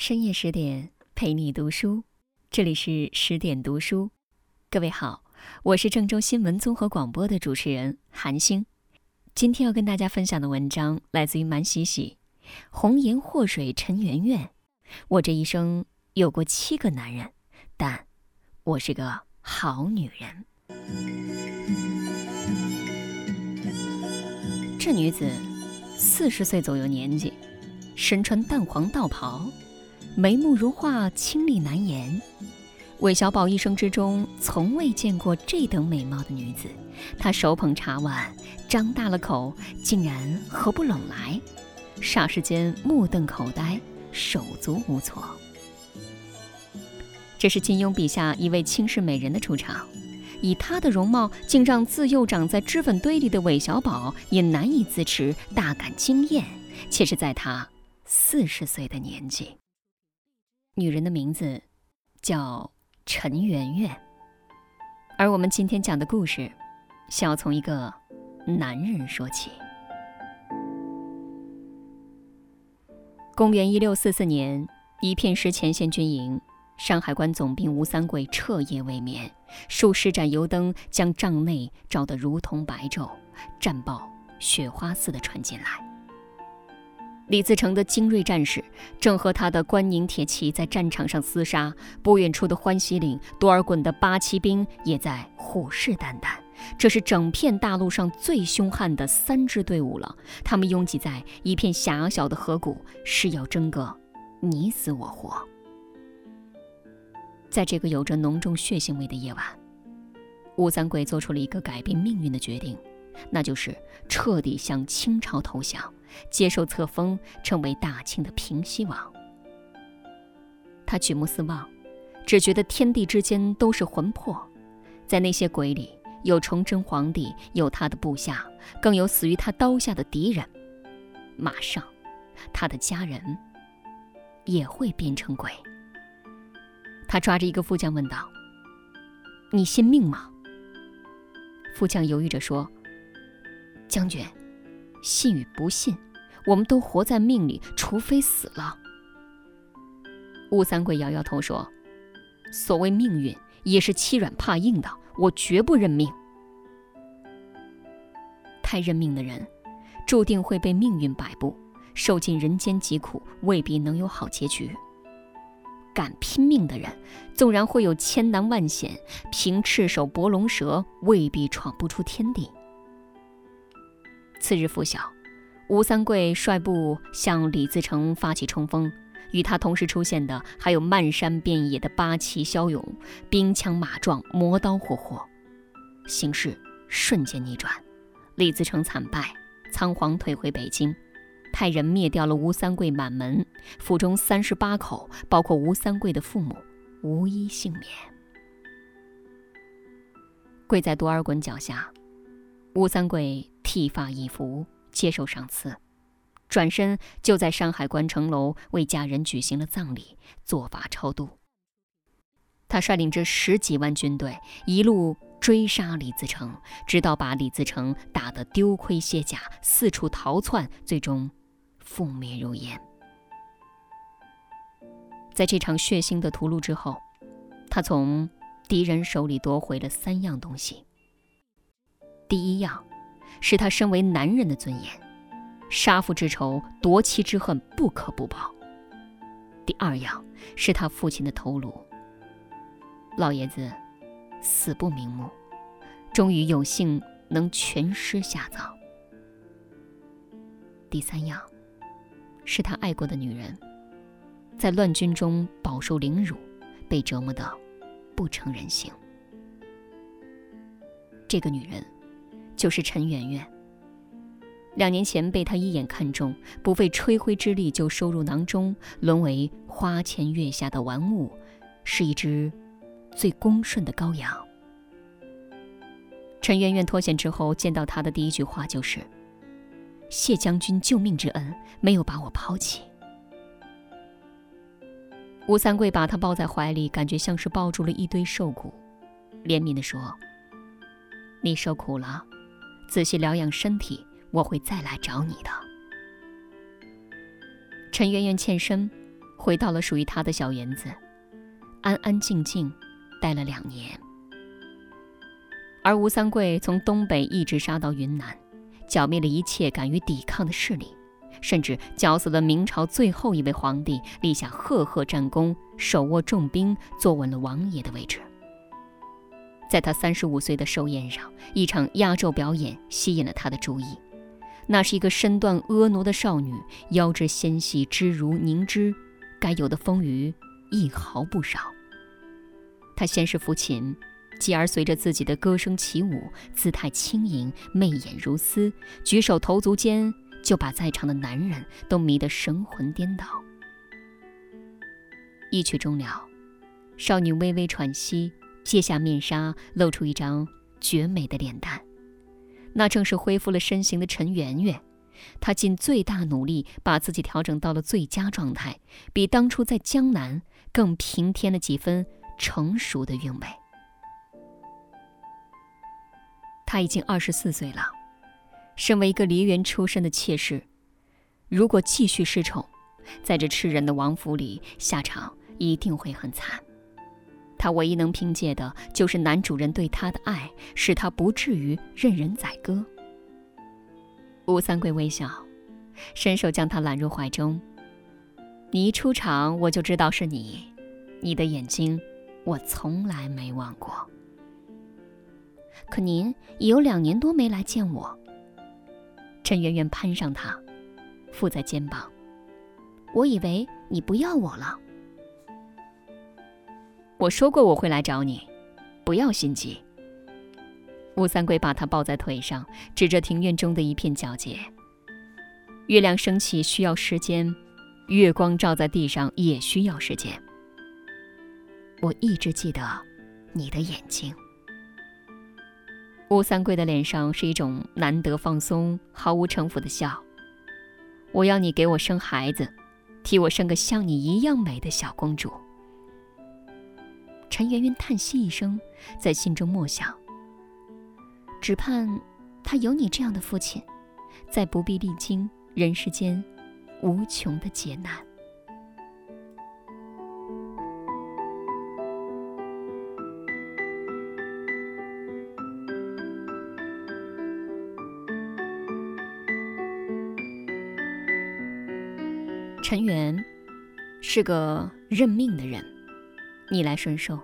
深夜十点陪你读书，这里是十点读书。各位好，我是郑州新闻综合广播的主持人韩星。今天要跟大家分享的文章来自于满喜喜，红颜祸水陈圆圆。我这一生有过七个男人，但我是个好女人。这女子四十岁左右年纪，身穿淡黄道袍。眉目如画，清丽难言。韦小宝一生之中从未见过这等美貌的女子。他手捧茶碗，张大了口，竟然合不拢来，霎时间目瞪口呆，手足无措。这是金庸笔下一位倾世美人的出场，以她的容貌，竟让自幼长在脂粉堆里的韦小宝也难以自持，大感惊艳。且是在他四十岁的年纪。女人的名字叫陈圆圆，而我们今天讲的故事，想要从一个男人说起。公元一六四四年，一片师前线军营，山海关总兵吴三桂彻夜未眠，数十盏油灯将帐内照得如同白昼，战报雪花似的传进来。李自成的精锐战士正和他的关宁铁骑在战场上厮杀，不远处的欢喜岭，多尔衮的八旗兵也在虎视眈眈。这是整片大陆上最凶悍的三支队伍了，他们拥挤在一片狭小的河谷，是要争个你死我活。在这个有着浓重血腥味的夜晚，吴三桂做出了一个改变命运的决定，那就是彻底向清朝投降。接受册封，成为大清的平西王。他举目四望，只觉得天地之间都是魂魄，在那些鬼里，有崇祯皇帝，有他的部下，更有死于他刀下的敌人。马上，他的家人也会变成鬼。他抓着一个副将问道：“你信命吗？”副将犹豫着说：“将军。”信与不信，我们都活在命里，除非死了。吴三桂摇摇头说：“所谓命运，也是欺软怕硬的，我绝不认命。太认命的人，注定会被命运摆布，受尽人间疾苦，未必能有好结局。敢拼命的人，纵然会有千难万险，凭赤手搏龙蛇，未必闯不出天地。”次日拂晓，吴三桂率部向李自成发起冲锋，与他同时出现的还有漫山遍野的八旗骁勇，兵枪马壮，磨刀霍霍，形势瞬间逆转，李自成惨败，仓皇退回北京，派人灭掉了吴三桂满门，府中三十八口，包括吴三桂的父母，无一幸免。跪在多尔衮脚下，吴三桂。剃发易服，接受赏赐，转身就在山海关城楼为家人举行了葬礼，做法超度。他率领着十几万军队一路追杀李自成，直到把李自成打得丢盔卸甲，四处逃窜，最终覆灭如烟。在这场血腥的屠戮之后，他从敌人手里夺回了三样东西。第一样。是他身为男人的尊严，杀父之仇、夺妻之恨不可不报。第二样是他父亲的头颅，老爷子死不瞑目，终于有幸能全尸下葬。第三样是他爱过的女人，在乱军中饱受凌辱，被折磨得不成人形。这个女人。就是陈圆圆。两年前被他一眼看中，不费吹灰之力就收入囊中，沦为花前月下的玩物，是一只最恭顺的羔羊。陈圆圆脱险之后，见到他的第一句话就是：“谢将军救命之恩，没有把我抛弃。”吴三桂把他抱在怀里，感觉像是抱住了一堆瘦骨，怜悯地说：“你受苦了。”仔细疗养身体，我会再来找你的。陈圆圆欠身，回到了属于他的小园子，安安静静待了两年。而吴三桂从东北一直杀到云南，剿灭了一切敢于抵抗的势力，甚至绞死了明朝最后一位皇帝，立下赫赫战功，手握重兵，坐稳了王爷的位置。在他三十五岁的寿宴上，一场压轴表演吸引了他的注意。那是一个身段婀娜的少女，腰肢纤细，肢如凝脂，该有的丰腴一毫不少。她先是抚琴，继而随着自己的歌声起舞，姿态轻盈，媚眼如丝，举手投足间就把在场的男人都迷得神魂颠倒。一曲终了，少女微微喘息。卸下面纱，露出一张绝美的脸蛋。那正是恢复了身形的陈圆圆。她尽最大努力把自己调整到了最佳状态，比当初在江南更平添了几分成熟的韵味。她已经二十四岁了，身为一个梨园出身的妾室，如果继续失宠，在这吃人的王府里，下场一定会很惨。他唯一能凭借的就是男主人对他的爱，使他不至于任人宰割。吴三桂微笑，伸手将他揽入怀中。你一出场，我就知道是你，你的眼睛，我从来没忘过。可您已有两年多没来见我。陈圆圆攀上他，附在肩膀。我以为你不要我了。我说过我会来找你，不要心急。吴三桂把他抱在腿上，指着庭院中的一片皎洁。月亮升起需要时间，月光照在地上也需要时间。我一直记得你的眼睛。吴三桂的脸上是一种难得放松、毫无城府的笑。我要你给我生孩子，替我生个像你一样美的小公主。陈圆圆叹息一声，在心中默想：只盼他有你这样的父亲，再不必历经人世间无穷的劫难。陈圆是个认命的人。逆来顺受，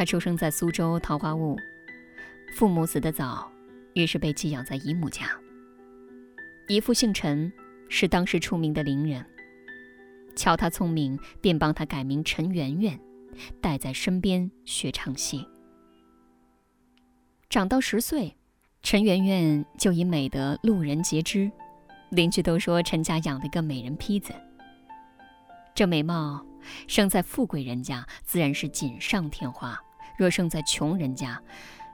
他出生在苏州桃花坞，父母死得早，于是被寄养在姨母家。姨父姓陈，是当时出名的伶人，瞧他聪明，便帮他改名陈圆圆，带在身边学唱戏。长到十岁，陈圆圆就以美得路人皆知，邻居都说陈家养了一个美人坯子。这美貌。生在富贵人家，自然是锦上添花；若生在穷人家，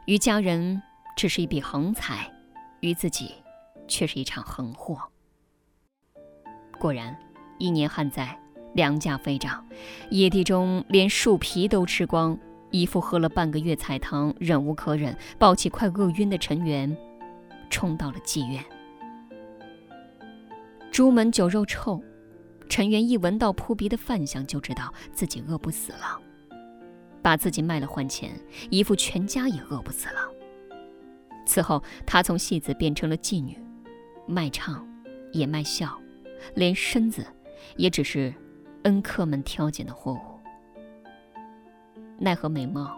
于家人只是一笔横财，于自己却是一场横祸。果然，一年旱灾，粮价飞涨，野地中连树皮都吃光。姨父喝了半个月菜汤，忍无可忍，抱起快饿晕的陈元，冲到了妓院。朱门酒肉臭。陈元一闻到扑鼻的饭香，就知道自己饿不死了，把自己卖了换钱，姨父全家也饿不死了。此后，他从戏子变成了妓女，卖唱，也卖笑，连身子也只是恩客们挑拣的货物。奈何美貌，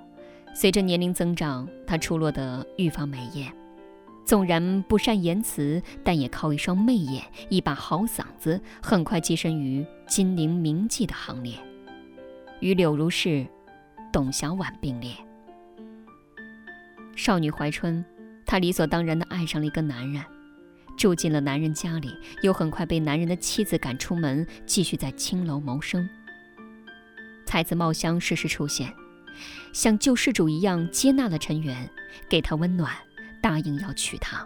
随着年龄增长，她出落得愈发美艳。纵然不善言辞，但也靠一双媚眼、一把好嗓子，很快跻身于金陵名妓的行列，与柳如是、董小宛并列。少女怀春，她理所当然地爱上了一个男人，住进了男人家里，又很快被男人的妻子赶出门，继续在青楼谋生。才子茂香适时出现，像救世主一样接纳了陈元，给他温暖。答应要娶她，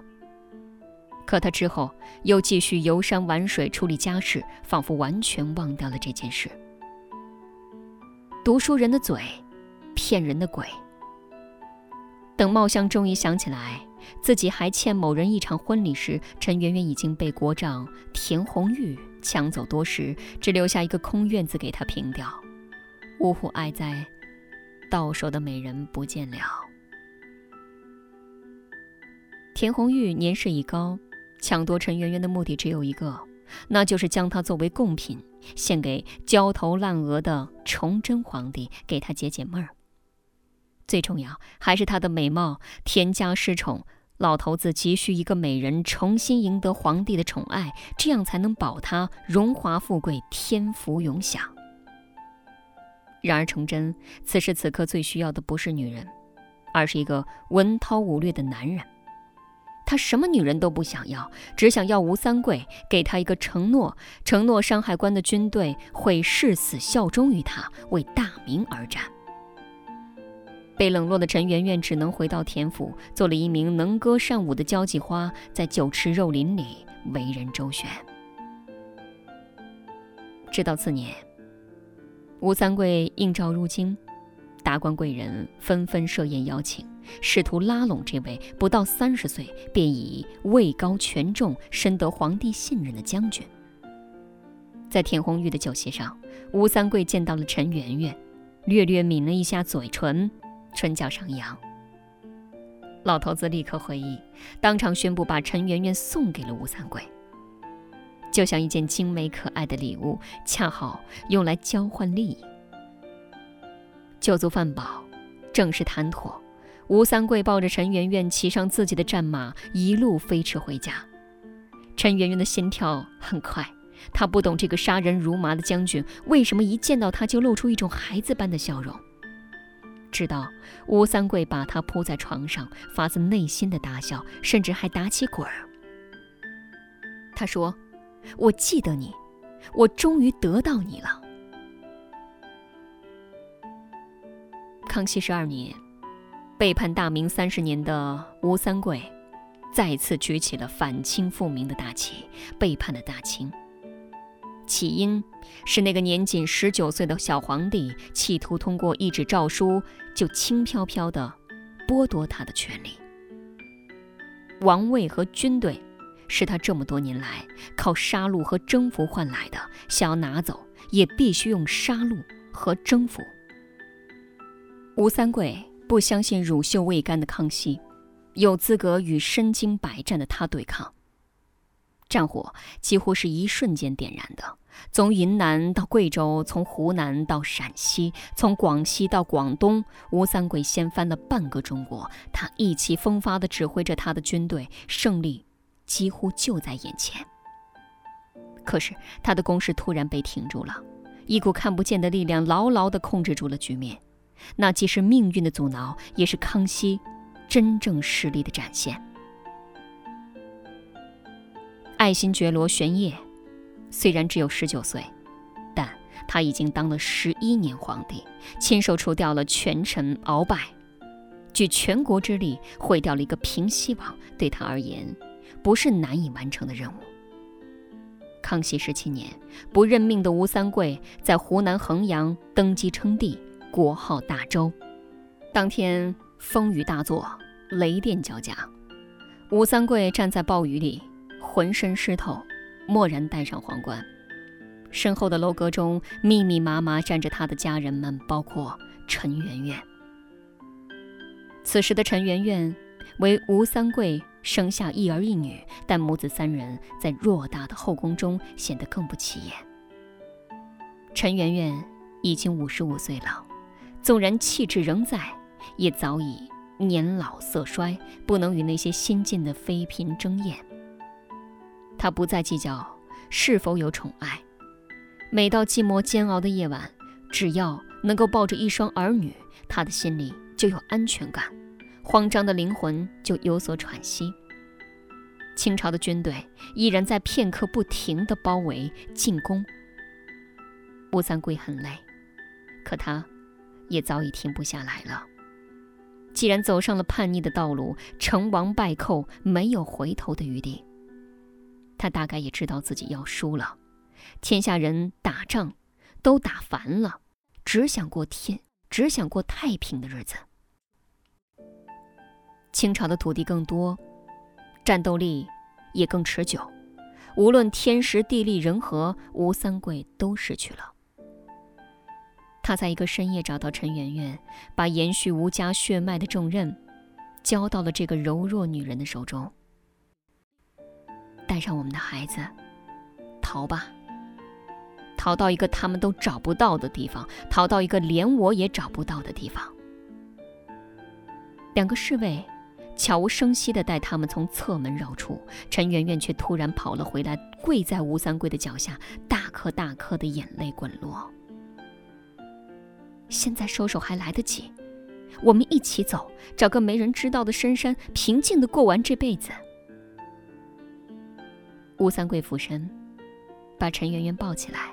可他之后又继续游山玩水，处理家事，仿佛完全忘掉了这件事。读书人的嘴，骗人的鬼。等茂香终于想起来自己还欠某人一场婚礼时，陈圆圆已经被国丈田红玉抢走多时，只留下一个空院子给他平掉。呜呼哀哉，到手的美人不见了。田红玉年事已高，抢夺陈圆圆的目的只有一个，那就是将她作为贡品献给焦头烂额的崇祯皇帝，给他解解闷儿。最重要还是她的美貌，田家失宠。老头子急需一个美人重新赢得皇帝的宠爱，这样才能保他荣华富贵、天福永享。然而，崇祯此时此刻最需要的不是女人，而是一个文韬武略的男人。他什么女人都不想要，只想要吴三桂给他一个承诺：承诺山海关的军队会誓死效忠于他，为大明而战。被冷落的陈圆圆只能回到田府，做了一名能歌善舞的交际花，在酒池肉林里为人周旋。直到次年，吴三桂应召入京，达官贵人纷纷设宴邀请，试图拉拢这位不到三十岁便已位高权重、深得皇帝信任的将军。在田红玉的酒席上，吴三桂见到了陈圆圆，略略抿了一下嘴唇。唇角上扬，老头子立刻会意，当场宣布把陈圆圆送给了吴三桂，就像一件精美可爱的礼物，恰好用来交换利益。酒足饭饱，正式谈妥，吴三桂抱着陈圆圆骑上自己的战马，一路飞驰回家。陈圆圆的心跳很快，她不懂这个杀人如麻的将军为什么一见到他就露出一种孩子般的笑容。知道吴三桂把他扑在床上，发自内心的大笑，甚至还打起滚儿。他说：“我记得你，我终于得到你了。”康熙十二年，背叛大明三十年的吴三桂，再次举起了反清复明的大旗，背叛了大清。起因是那个年仅十九岁的小皇帝企图通过一纸诏书就轻飘飘地剥夺他的权利。王位和军队是他这么多年来靠杀戮和征服换来的，想要拿走也必须用杀戮和征服。吴三桂不相信乳臭未干的康熙有资格与身经百战的他对抗。战火几乎是一瞬间点燃的。从云南到贵州，从湖南到陕西，从广西到广东，吴三桂掀翻了半个中国。他意气风发地指挥着他的军队，胜利几乎就在眼前。可是他的攻势突然被停住了，一股看不见的力量牢牢地控制住了局面。那既是命运的阻挠，也是康熙真正实力的展现。爱新觉罗玄烨。虽然只有十九岁，但他已经当了十一年皇帝，亲手除掉了权臣鳌拜，举全国之力毁掉了一个平西王，对他而言，不是难以完成的任务。康熙十七年，不认命的吴三桂在湖南衡阳登基称帝，国号大周。当天风雨大作，雷电交加，吴三桂站在暴雨里，浑身湿透。蓦然戴上皇冠，身后的楼阁中密密麻麻站着他的家人们，包括陈圆圆。此时的陈圆圆为吴三桂生下一儿一女，但母子三人在偌大的后宫中显得更不起眼。陈圆圆已经五十五岁了，纵然气质仍在，也早已年老色衰，不能与那些新晋的妃嫔争艳。他不再计较是否有宠爱，每到寂寞煎熬的夜晚，只要能够抱着一双儿女，他的心里就有安全感，慌张的灵魂就有所喘息。清朝的军队依然在片刻不停的包围进攻。吴三桂很累，可他也早已停不下来了。既然走上了叛逆的道路，成王败寇，没有回头的余地。他大概也知道自己要输了，天下人打仗都打烦了，只想过天，只想过太平的日子。清朝的土地更多，战斗力也更持久。无论天时地利人和，吴三桂都失去了。他在一个深夜找到陈圆圆，把延续吴家血脉的重任交到了这个柔弱女人的手中。带上我们的孩子，逃吧！逃到一个他们都找不到的地方，逃到一个连我也找不到的地方。两个侍卫悄无声息地带他们从侧门绕出，陈圆圆却突然跑了回来，跪在吴三桂的脚下，大颗大颗的眼泪滚落。现在收手还来得及，我们一起走，找个没人知道的深山，平静的过完这辈子。吴三桂俯身，把陈圆圆抱起来。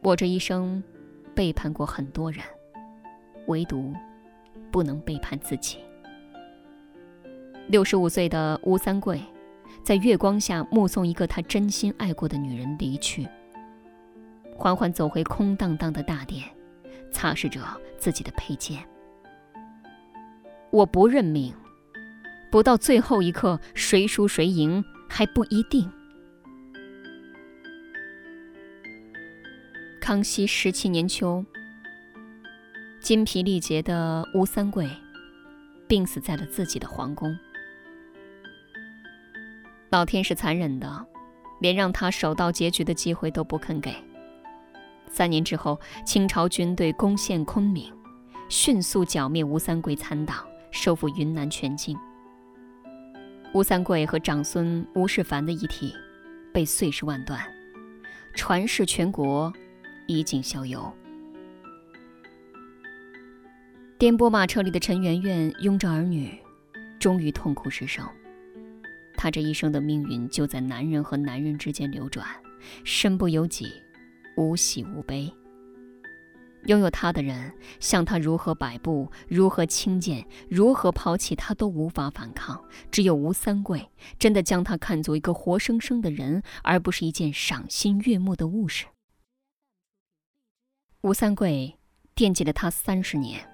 我这一生背叛过很多人，唯独不能背叛自己。六十五岁的吴三桂，在月光下目送一个他真心爱过的女人离去。缓缓走回空荡荡的大殿，擦拭着自己的佩剑。我不认命，不到最后一刻，谁输谁赢还不一定。康熙十七年秋，筋疲力竭的吴三桂病死在了自己的皇宫。老天是残忍的，连让他守到结局的机会都不肯给。三年之后，清朝军队攻陷昆明，迅速剿灭吴三桂残党，收复云南全境。吴三桂和长孙吴世凡的遗体被碎尸万段，传世全国，衣锦逍遥。颠簸马车里的陈圆圆拥着儿女，终于痛哭失声。她这一生的命运就在男人和男人之间流转，身不由己。无喜无悲。拥有他的人，向他如何摆布，如何轻贱，如何抛弃，他都无法反抗。只有吴三桂，真的将他看作一个活生生的人，而不是一件赏心悦目的物事。吴三桂惦记了他三十年，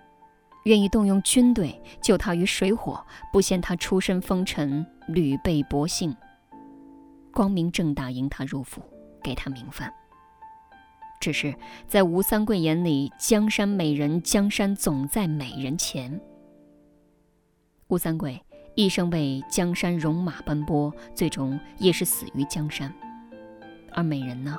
愿意动用军队救他于水火，不嫌他出身风尘，屡被薄幸，光明正大迎他入府，给他名分。只是在吴三桂眼里，江山美人，江山总在美人前。吴三桂一生为江山戎马奔波，最终也是死于江山。而美人呢？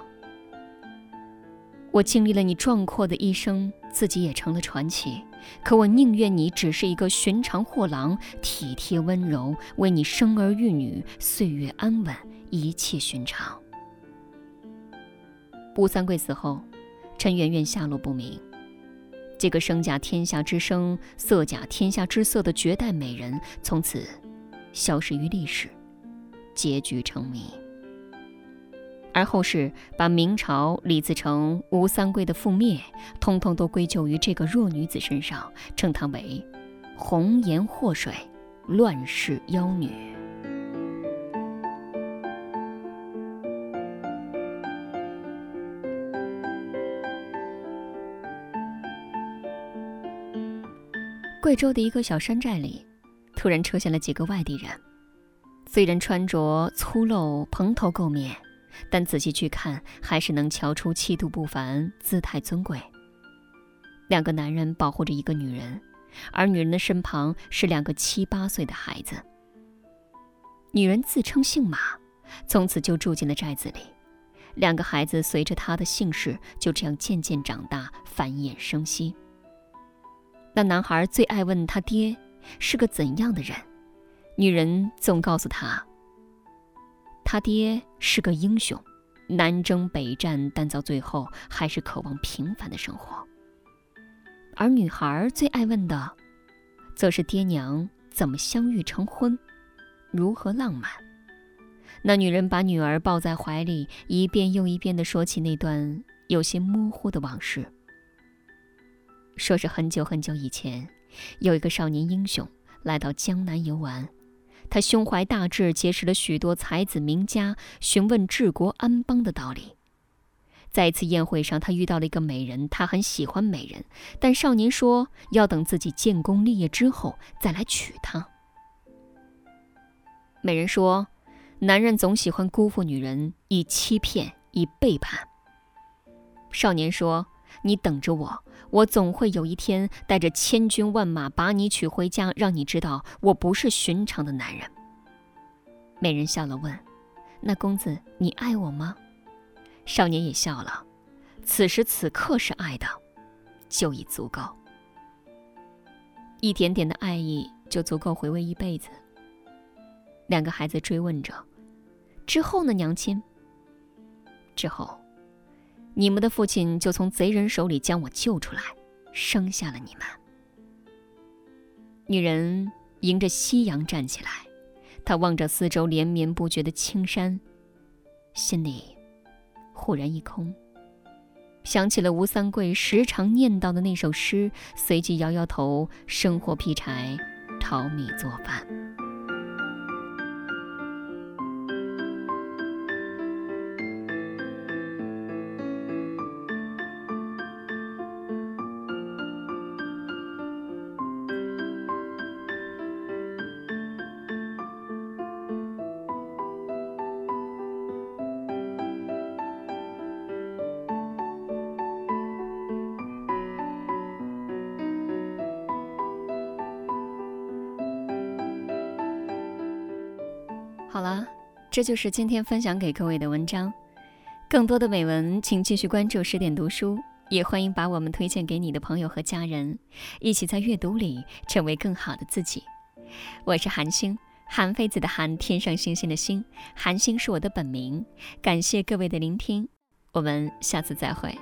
我经历了你壮阔的一生，自己也成了传奇。可我宁愿你只是一个寻常货郎，体贴温柔，为你生儿育女，岁月安稳，一切寻常。吴三桂死后，陈圆圆下落不明。这个身甲天下之声、色甲天下之色的绝代美人，从此消失于历史，结局成谜。而后世把明朝李自成、吴三桂的覆灭，通通都归咎于这个弱女子身上，称她为“红颜祸水，乱世妖女”。贵州的一个小山寨里，突然出现了几个外地人。虽然穿着粗陋、蓬头垢面，但仔细去看，还是能瞧出气度不凡、姿态尊贵。两个男人保护着一个女人，而女人的身旁是两个七八岁的孩子。女人自称姓马，从此就住进了寨子里。两个孩子随着她的姓氏，就这样渐渐长大，繁衍生息。那男孩最爱问他爹是个怎样的人，女人总告诉他，他爹是个英雄，南征北战，但到最后还是渴望平凡的生活。而女孩最爱问的，则是爹娘怎么相遇成婚，如何浪漫。那女人把女儿抱在怀里，一遍又一遍地说起那段有些模糊的往事。说是很久很久以前，有一个少年英雄来到江南游玩，他胸怀大志，结识了许多才子名家，询问治国安邦的道理。在一次宴会上，他遇到了一个美人，他很喜欢美人，但少年说要等自己建功立业之后再来娶她。美人说：“男人总喜欢辜负女人，以欺骗，以背叛。少年说：“你等着我，我总会有一天带着千军万马把你娶回家，让你知道我不是寻常的男人。”美人笑了，问：“那公子，你爱我吗？”少年也笑了。此时此刻是爱的，就已足够。一点点的爱意就足够回味一辈子。两个孩子追问着：“之后呢，娘亲？”之后，你们的父亲就从贼人手里将我救出来，生下了你们。女人迎着夕阳站起来，她望着四周连绵不绝的青山，心里忽然一空，想起了吴三桂时常念叨的那首诗，随即摇摇头，生火劈柴，淘米做饭。好了，这就是今天分享给各位的文章。更多的美文，请继续关注十点读书，也欢迎把我们推荐给你的朋友和家人，一起在阅读里成为更好的自己。我是韩星，韩非子的韩，天上星星的星，韩星是我的本名。感谢各位的聆听，我们下次再会。